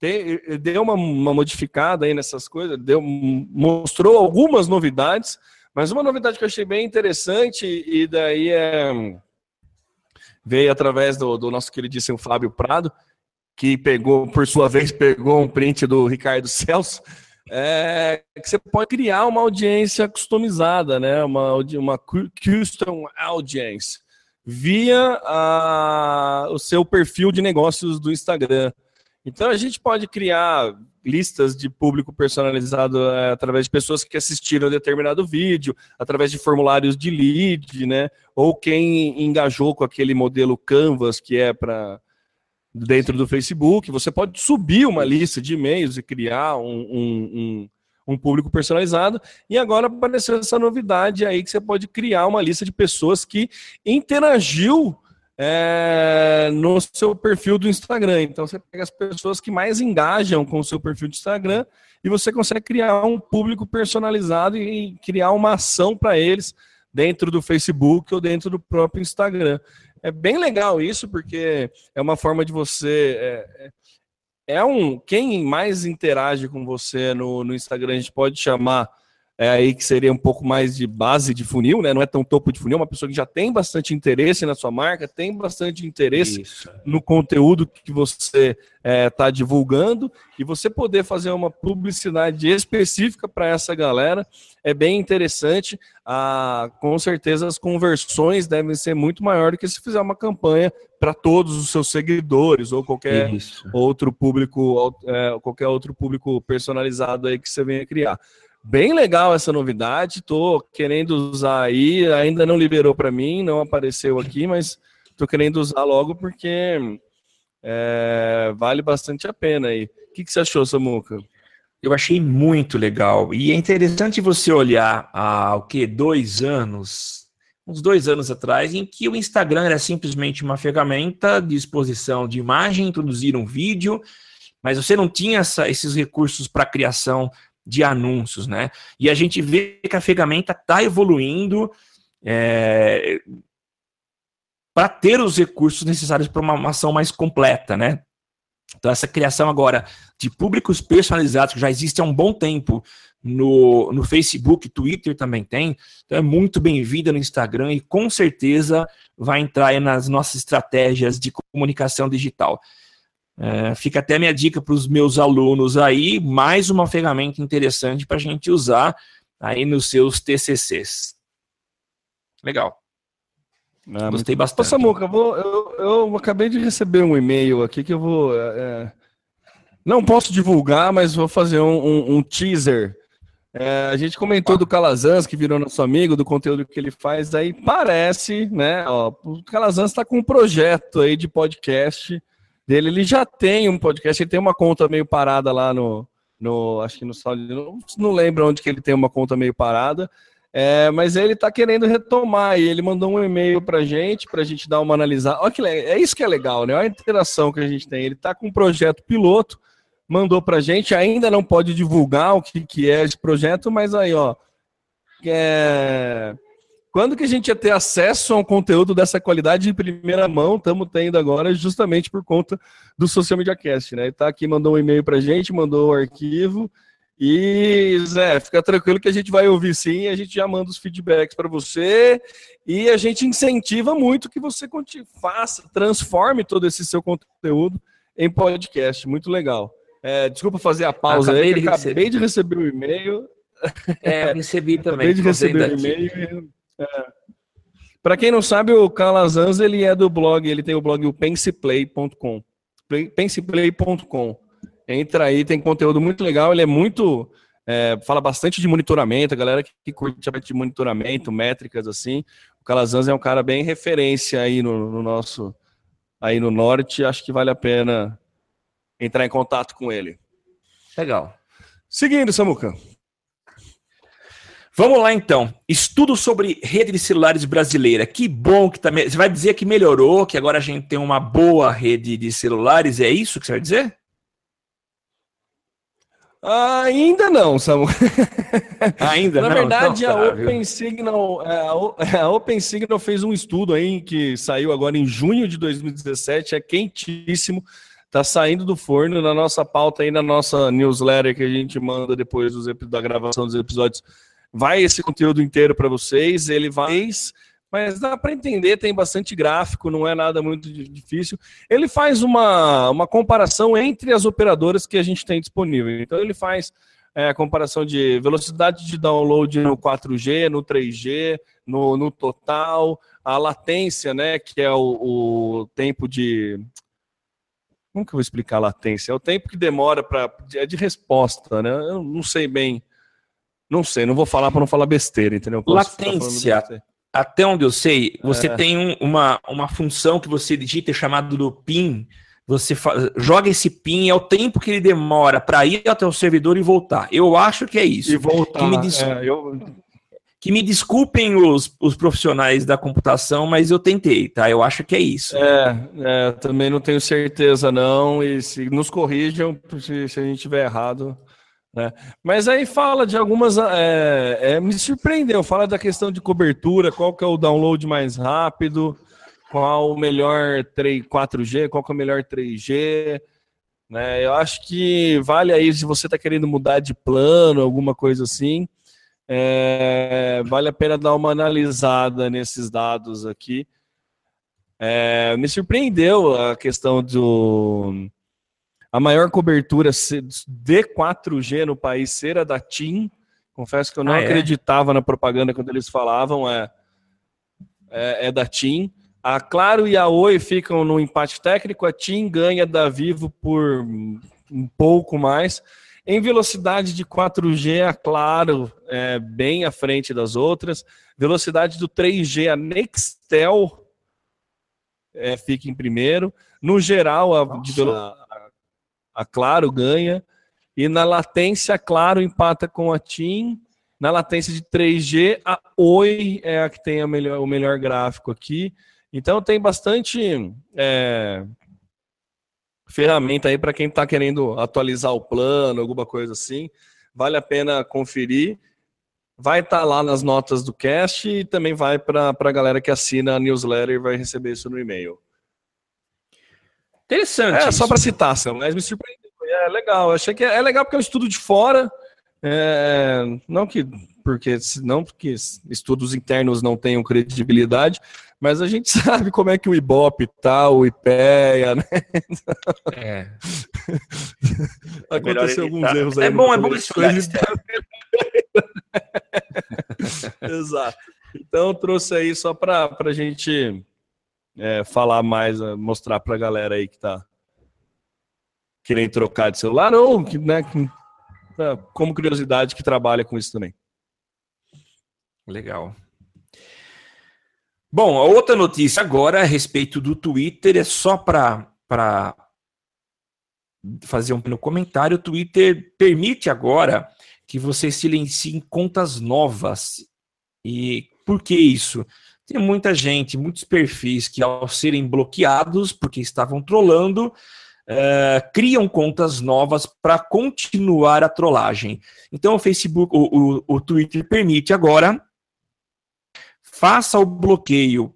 Tem, deu uma, uma modificada aí nessas coisas, deu, mostrou algumas novidades, mas uma novidade que eu achei bem interessante e daí é veio através do, do nosso queridíssimo Fábio Prado, que pegou, por sua vez, pegou um print do Ricardo Celso, é, que você pode criar uma audiência customizada, né? Uma, uma custom audience via a, o seu perfil de negócios do Instagram. Então a gente pode criar listas de público personalizado é, através de pessoas que assistiram determinado vídeo, através de formulários de lead, né? Ou quem engajou com aquele modelo Canvas que é para dentro do Facebook. Você pode subir uma lista de e-mails e criar um, um, um, um público personalizado. E agora apareceu essa novidade aí que você pode criar uma lista de pessoas que interagiu é, no seu perfil do Instagram. Então você pega as pessoas que mais engajam com o seu perfil de Instagram e você consegue criar um público personalizado e criar uma ação para eles dentro do Facebook ou dentro do próprio Instagram. É bem legal isso, porque é uma forma de você. É, é, é um. Quem mais interage com você no, no Instagram, a gente pode chamar é aí que seria um pouco mais de base de funil, né? Não é tão topo de funil, é uma pessoa que já tem bastante interesse na sua marca, tem bastante interesse Isso. no conteúdo que você está é, tá divulgando e você poder fazer uma publicidade específica para essa galera é bem interessante. Ah, com certeza as conversões devem ser muito maior do que se fizer uma campanha para todos os seus seguidores ou qualquer Isso. outro público, é, qualquer outro público personalizado aí que você venha criar. Bem legal essa novidade, tô querendo usar aí, ainda não liberou para mim, não apareceu aqui, mas tô querendo usar logo porque é, vale bastante a pena aí. O que, que você achou, Samuca? Eu achei muito legal. E é interessante você olhar há o que? Dois anos, uns dois anos atrás, em que o Instagram era simplesmente uma ferramenta de exposição de imagem, introduzir um vídeo, mas você não tinha essa, esses recursos para criação de anúncios, né? E a gente vê que a ferramenta está evoluindo é, para ter os recursos necessários para uma ação mais completa, né? Então, essa criação agora de públicos personalizados, que já existe há um bom tempo no, no Facebook, Twitter também tem, então é muito bem-vinda no Instagram e com certeza vai entrar nas nossas estratégias de comunicação digital. É, fica até minha dica para os meus alunos aí, mais uma ferramenta interessante para a gente usar aí nos seus TCCs. Legal. Ah, Gostei bastante. Ô, Samuca, vou, eu, eu, acabei de receber um e-mail aqui que eu vou. É, é não posso divulgar, mas vou fazer um, um, um teaser. É, a gente comentou do Calazans, que virou nosso amigo, do conteúdo que ele faz. Aí parece, né? Ó, o Calazans está com um projeto aí de podcast dele. Ele já tem um podcast, ele tem uma conta meio parada lá no, no acho que no não, não lembro onde que ele tem uma conta meio parada. É, mas ele está querendo retomar e ele mandou um e-mail para gente, para a gente dar uma analisada. Olha que é isso que é legal, né? Olha a interação que a gente tem. Ele está com um projeto piloto, mandou para gente, ainda não pode divulgar o que, que é esse projeto, mas aí, ó, é, quando que a gente ia ter acesso a um conteúdo dessa qualidade de primeira mão? Estamos tendo agora justamente por conta do Social Media Cast, né? Ele tá aqui, mandou um e-mail para a gente, mandou o arquivo. E, Zé, fica tranquilo que a gente vai ouvir sim, a gente já manda os feedbacks para você e a gente incentiva muito que você faça, transforme todo esse seu conteúdo em podcast. Muito legal. É, desculpa fazer a pausa acabei aí, de acabei de receber o e-mail. É, eu recebi também. Acabei de receber o e-mail. É. Para quem não sabe, o Calazans ele é do blog, ele tem o blog o penseplay.com. Penseplay.com. Entra aí, tem conteúdo muito legal, ele é muito é, fala bastante de monitoramento, a galera que, que curte a parte de monitoramento, métricas assim. O Calazans é um cara bem referência aí no, no nosso aí no norte, acho que vale a pena entrar em contato com ele. Legal. Seguindo, Samuca. Vamos lá então. Estudo sobre rede de celulares brasileira. Que bom que também. Tá... Você vai dizer que melhorou, que agora a gente tem uma boa rede de celulares? É isso que você vai dizer? Ainda não, Samu. Ainda Na não. verdade, então, a, Open Signal, é, a Open Signal fez um estudo aí que saiu agora em junho de 2017, é quentíssimo, tá saindo do forno na nossa pauta aí na nossa newsletter que a gente manda depois dos, da gravação dos episódios. Vai esse conteúdo inteiro para vocês, ele vai mas dá para entender, tem bastante gráfico, não é nada muito difícil. Ele faz uma, uma comparação entre as operadoras que a gente tem disponível. Então, ele faz é, a comparação de velocidade de download no 4G, no 3G, no, no total, a latência, né, que é o, o tempo de. Como que eu vou explicar a latência? É o tempo que demora para. É de resposta, né? Eu não sei bem. Não sei, não vou falar para não falar besteira, entendeu? Latência até onde eu sei, você é. tem um, uma, uma função que você digita chamado do PIN. Você joga esse PIN, é o tempo que ele demora para ir até o servidor e voltar. Eu acho que é isso. E voltar. Que me, des... é, eu... que me desculpem os, os profissionais da computação, mas eu tentei, tá? Eu acho que é isso. É, é também não tenho certeza, não. E se nos corrijam se, se a gente tiver errado. Né? Mas aí fala de algumas. É, é, me surpreendeu, fala da questão de cobertura, qual que é o download mais rápido, qual o melhor 3, 4G, qual que é o melhor 3G. Né? Eu acho que vale aí se você está querendo mudar de plano, alguma coisa assim. É, vale a pena dar uma analisada nesses dados aqui. É, me surpreendeu a questão do a maior cobertura de 4G no país ser a da TIM. Confesso que eu não ah, é? acreditava na propaganda quando eles falavam, é, é, é, da TIM. A Claro e a Oi ficam no empate técnico, a TIM ganha da Vivo por um pouco mais. Em velocidade de 4G, a Claro é bem à frente das outras. Velocidade do 3G, a Nextel é, fica em primeiro. No geral, a, de, a Claro ganha. E na latência, a Claro empata com a TIM. Na latência de 3G, a Oi é a que tem a melhor, o melhor gráfico aqui. Então tem bastante é, ferramenta aí para quem está querendo atualizar o plano, alguma coisa assim. Vale a pena conferir. Vai estar tá lá nas notas do cast e também vai para a galera que assina a newsletter e vai receber isso no e-mail. Interessante. É, isso. só para citar, mas me surpreendeu. É legal. Eu achei que é, é legal porque é um estudo de fora. É, não que porque não porque estudos internos não tenham credibilidade, mas a gente sabe como é que o Ibope tá, o IPEA, né? É. Aconteceu alguns erros aí. É bom, é bom estudar Exato. Então trouxe aí só para a gente é, falar mais, é, mostrar para a galera aí que está querendo trocar de celular ou que, né, é, como curiosidade que trabalha com isso também. Legal. Bom, a outra notícia agora a respeito do Twitter é só para fazer um comentário. O Twitter permite agora que você silencie contas novas. E por que isso? Tem muita gente, muitos perfis que, ao serem bloqueados porque estavam trolando, uh, criam contas novas para continuar a trollagem. Então, o Facebook, o, o, o Twitter permite agora faça o bloqueio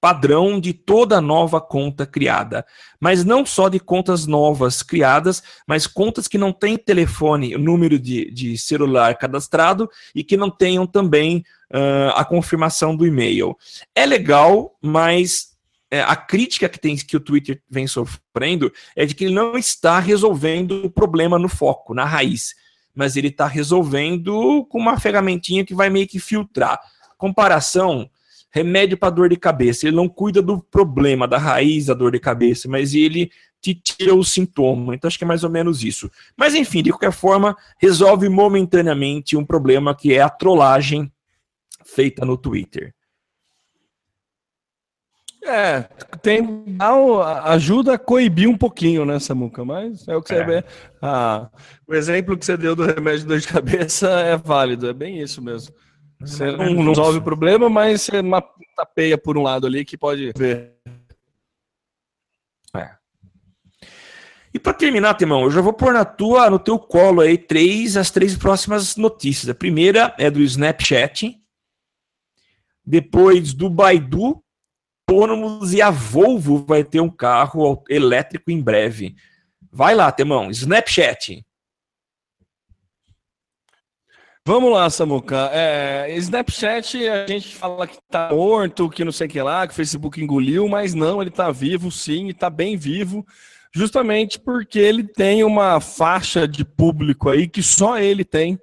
padrão de toda nova conta criada. Mas não só de contas novas criadas, mas contas que não têm telefone, número de, de celular cadastrado e que não tenham também uh, a confirmação do e-mail. É legal, mas é, a crítica que, tem, que o Twitter vem sofrendo é de que ele não está resolvendo o problema no foco, na raiz. Mas ele está resolvendo com uma ferramentinha que vai meio que filtrar. Comparação, remédio para dor de cabeça. Ele não cuida do problema, da raiz da dor de cabeça, mas ele te tira o sintoma. Então acho que é mais ou menos isso. Mas enfim, de qualquer forma, resolve momentaneamente um problema que é a trollagem feita no Twitter. É, tem, ajuda a coibir um pouquinho, né, Samuca? Mas é o que você é. vê. Ah, o exemplo que você deu do remédio de dor de cabeça é válido, é bem isso mesmo. Você não, não resolve o problema, mas você tapeia por um lado ali que pode ver. É. E para terminar, Temão, eu já vou pôr na tua, no teu colo aí três as três próximas notícias. A primeira é do Snapchat, depois do Baidu, autônomos e a Volvo vai ter um carro elétrico em breve. Vai lá, Temão, Snapchat. Vamos lá, Samuca. É, Snapchat, a gente fala que tá morto, que não sei o que lá, que o Facebook engoliu, mas não, ele tá vivo sim, e tá bem vivo, justamente porque ele tem uma faixa de público aí que só ele tem,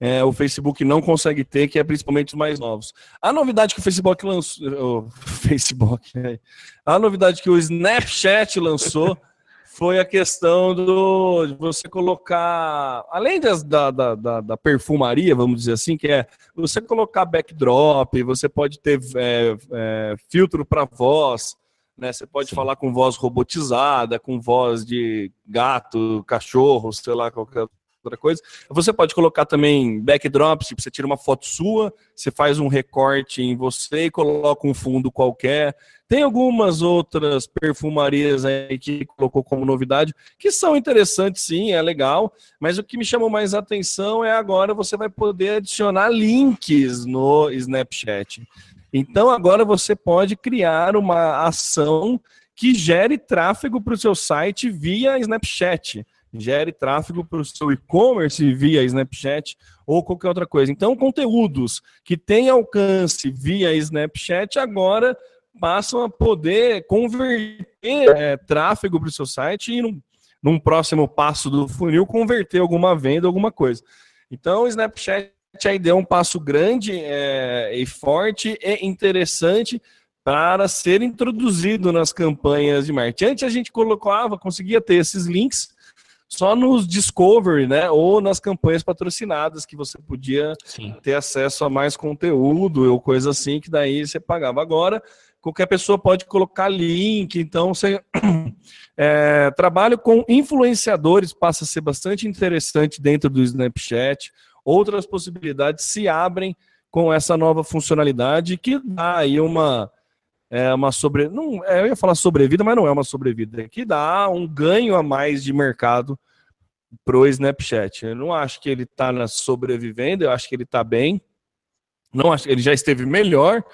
é, o Facebook não consegue ter, que é principalmente os mais novos. A novidade que o Facebook lançou. O Facebook, é, a novidade que o Snapchat lançou foi a questão do, de você colocar, além das, da, da, da, da, perfumaria, vamos dizer assim, que é você colocar backdrop, você pode ter é, é, filtro para voz, né? Você pode Sim. falar com voz robotizada, com voz de gato, cachorro, sei lá, qualquer outra coisa. Você pode colocar também backdrops, tipo, você tira uma foto sua, você faz um recorte em você e coloca um fundo qualquer. Tem algumas outras perfumarias aí que colocou como novidade, que são interessantes sim, é legal, mas o que me chamou mais atenção é agora você vai poder adicionar links no Snapchat. Então agora você pode criar uma ação que gere tráfego para o seu site via Snapchat gere tráfego para o seu e-commerce via Snapchat ou qualquer outra coisa. Então, conteúdos que têm alcance via Snapchat agora passam a poder converter é, tráfego para o seu site e, num, num próximo passo do funil, converter alguma venda, alguma coisa. Então, o Snapchat aí deu um passo grande é, e forte e interessante para ser introduzido nas campanhas de marketing. Antes a gente colocava, conseguia ter esses links só nos Discovery, né? Ou nas campanhas patrocinadas que você podia Sim. ter acesso a mais conteúdo ou coisa assim, que daí você pagava. Agora, qualquer pessoa pode colocar link, então você. É, trabalho com influenciadores passa a ser bastante interessante dentro do Snapchat. Outras possibilidades se abrem com essa nova funcionalidade que dá aí uma é uma sobre. Não, é, eu ia falar sobrevida, mas não é uma sobrevida. Que dá um ganho a mais de mercado pro Snapchat. Eu não acho que ele está sobrevivendo, eu acho que ele está bem. Não acho ele já esteve melhor,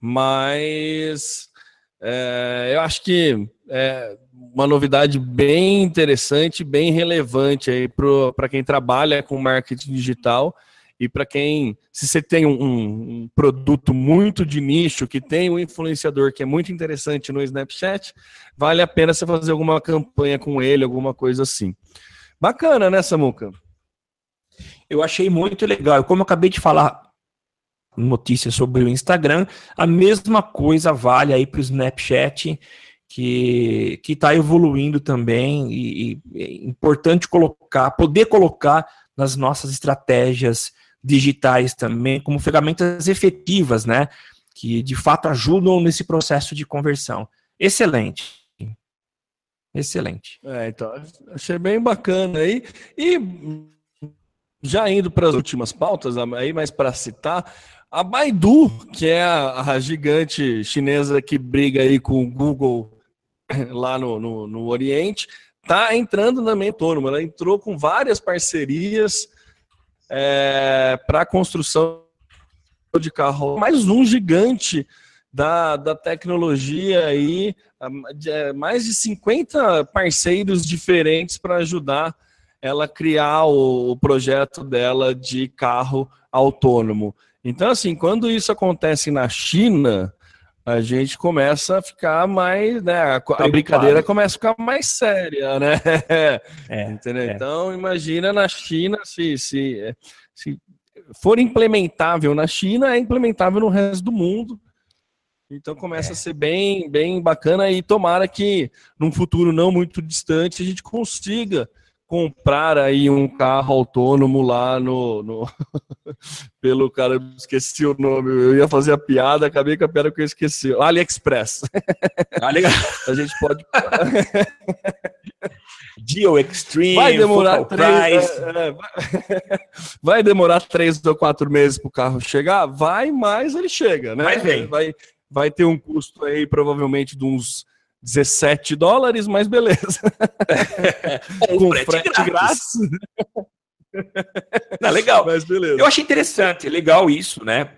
mas é, eu acho que é uma novidade bem interessante, bem relevante aí para quem trabalha com marketing digital e para quem, se você tem um, um, produto muito de nicho, que tem um influenciador que é muito interessante no Snapchat, vale a pena você fazer alguma campanha com ele, alguma coisa assim. Bacana, né, Samuca? Eu achei muito legal. Como eu acabei de falar notícias sobre o Instagram, a mesma coisa vale aí para o Snapchat, que está evoluindo também e, e é importante colocar, poder colocar nas nossas estratégias digitais também como ferramentas efetivas, né? Que de fato ajudam nesse processo de conversão. Excelente. Excelente. É, então, achei bem bacana aí. E já indo para as últimas pautas, aí mais para citar, a Baidu, que é a, a, gigante chinesa que briga aí com o Google lá no, no, no Oriente, está entrando na autônoma. Ela entrou com várias parcerias é, para a construção de carro. Mais um gigante da, da tecnologia aí, é, mais de 50 parceiros diferentes para ajudar ela criar o, o projeto dela de carro autônomo. Então, assim, quando isso acontece na China, a gente começa a ficar mais, né? A, a brincadeira começa a ficar mais séria, né? É, Entendeu? É. Então, imagina na China se, se, se for implementável na China, é implementável no resto do mundo. Então começa é. a ser bem, bem bacana e tomara que num futuro não muito distante a gente consiga comprar aí um carro autônomo lá no, no pelo cara, esqueci o nome, eu ia fazer a piada, acabei com a piada que eu esqueci. AliExpress. Ah, legal. A gente pode Deal Extreme, vai demorar três, é, é, vai, vai, demorar três ou quatro meses para o carro chegar? Vai, mas ele chega, né? Vem. Vai, vai ter um custo aí provavelmente de uns 17 dólares, mas beleza. Com frete, frete grátis. Não, legal. Mas beleza. Eu achei interessante, legal isso, né?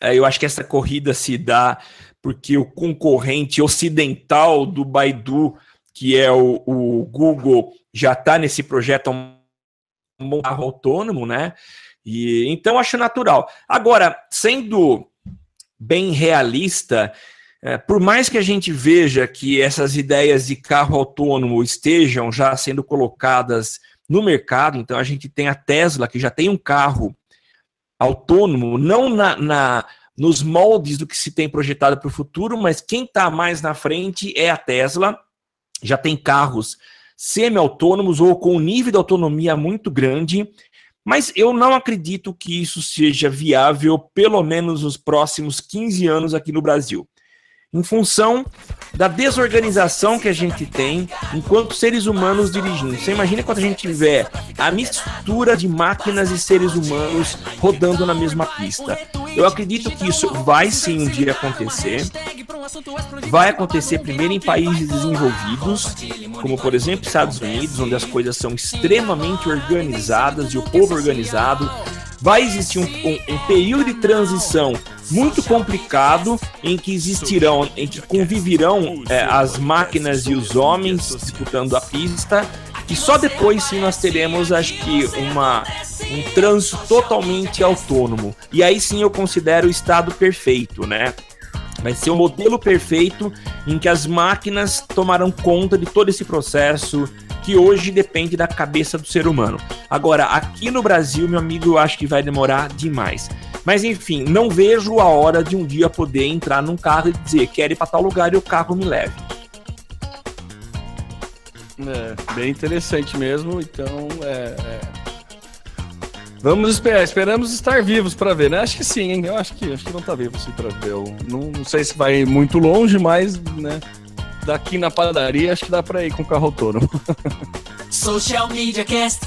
É, eu acho que essa corrida se dá porque o concorrente ocidental do Baidu, que é o, o Google, já está nesse projeto um carro autônomo, né? E então acho natural. Agora, sendo bem realista, é, por mais que a gente veja que essas ideias de carro autônomo estejam já sendo colocadas no mercado, então a gente tem a Tesla, que já tem um carro autônomo, não na, na nos moldes do que se tem projetado para o futuro, mas quem está mais na frente é a Tesla. Já tem carros semi-autônomos ou com um nível de autonomia muito grande, mas eu não acredito que isso seja viável, pelo menos nos próximos 15 anos aqui no Brasil em função da desorganização que a gente tem enquanto seres humanos dirigindo. Você imagina quando a gente tiver a mistura de máquinas e seres humanos rodando na mesma pista. Eu acredito que isso vai sim um dia acontecer. Vai acontecer primeiro em países desenvolvidos, como por exemplo Estados Unidos, onde as coisas são extremamente organizadas e o povo organizado vai existir um, um, um, período de transição muito complicado em que existirão, em que conviverão é, as máquinas e os homens disputando a pista e só depois sim nós teremos, acho que, uma, um trânsito totalmente autônomo. E aí sim eu considero o estado perfeito, né? Vai ser o um modelo perfeito em que as máquinas tomarão conta de todo esse processo que hoje depende da cabeça do ser humano. Agora, aqui no Brasil, meu amigo, eu acho que vai demorar demais. Mas enfim, não vejo a hora de um dia poder entrar num carro e dizer quero ir para tal lugar e o carro me leve. É, bem interessante mesmo. Então, é, é... Vamos esperar, esperamos estar vivos para ver, né? Acho que sim, hein? Eu acho que acho que não tá vivo sim para ver. Eu não, não sei se vai muito longe, mas, né? daqui na padaria, acho que dá pra ir com o carro autônomo. Social Media Cast.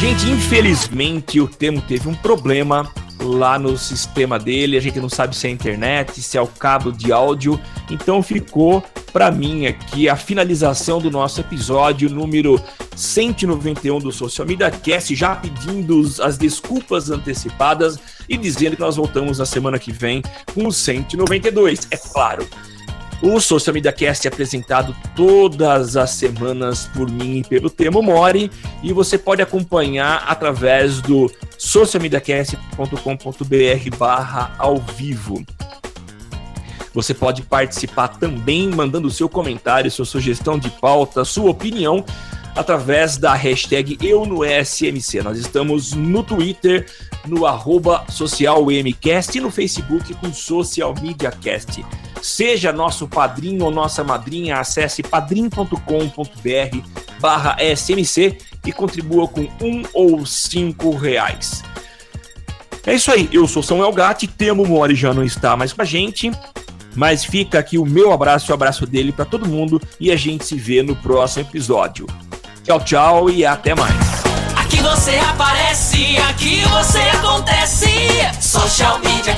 Gente, infelizmente o Temo teve um problema lá no sistema dele. A gente não sabe se é internet, se é o cabo de áudio. Então ficou para mim aqui a finalização do nosso episódio número 191 do Social Media Cast, já pedindo as desculpas antecipadas e dizendo que nós voltamos na semana que vem com o 192. É claro. O Social Media Cast é apresentado todas as semanas por mim e pelo Temo Mori e você pode acompanhar através do socialmediacast.com.br barra ao vivo. Você pode participar também mandando seu comentário, sua sugestão de pauta, sua opinião através da hashtag Eu no SMC. Nós estamos no Twitter, no arroba socialmcast e no Facebook com Social Media Cast. Seja nosso padrinho ou nossa madrinha, acesse padrim.com.br barra SMC e contribua com um ou cinco reais. É isso aí, eu sou Samuel Gatti, Temo Mori já não está mais com a gente, mas fica aqui o meu abraço e o abraço dele para todo mundo e a gente se vê no próximo episódio. Tchau, tchau e até mais. Aqui você aparece, aqui você acontece. Social media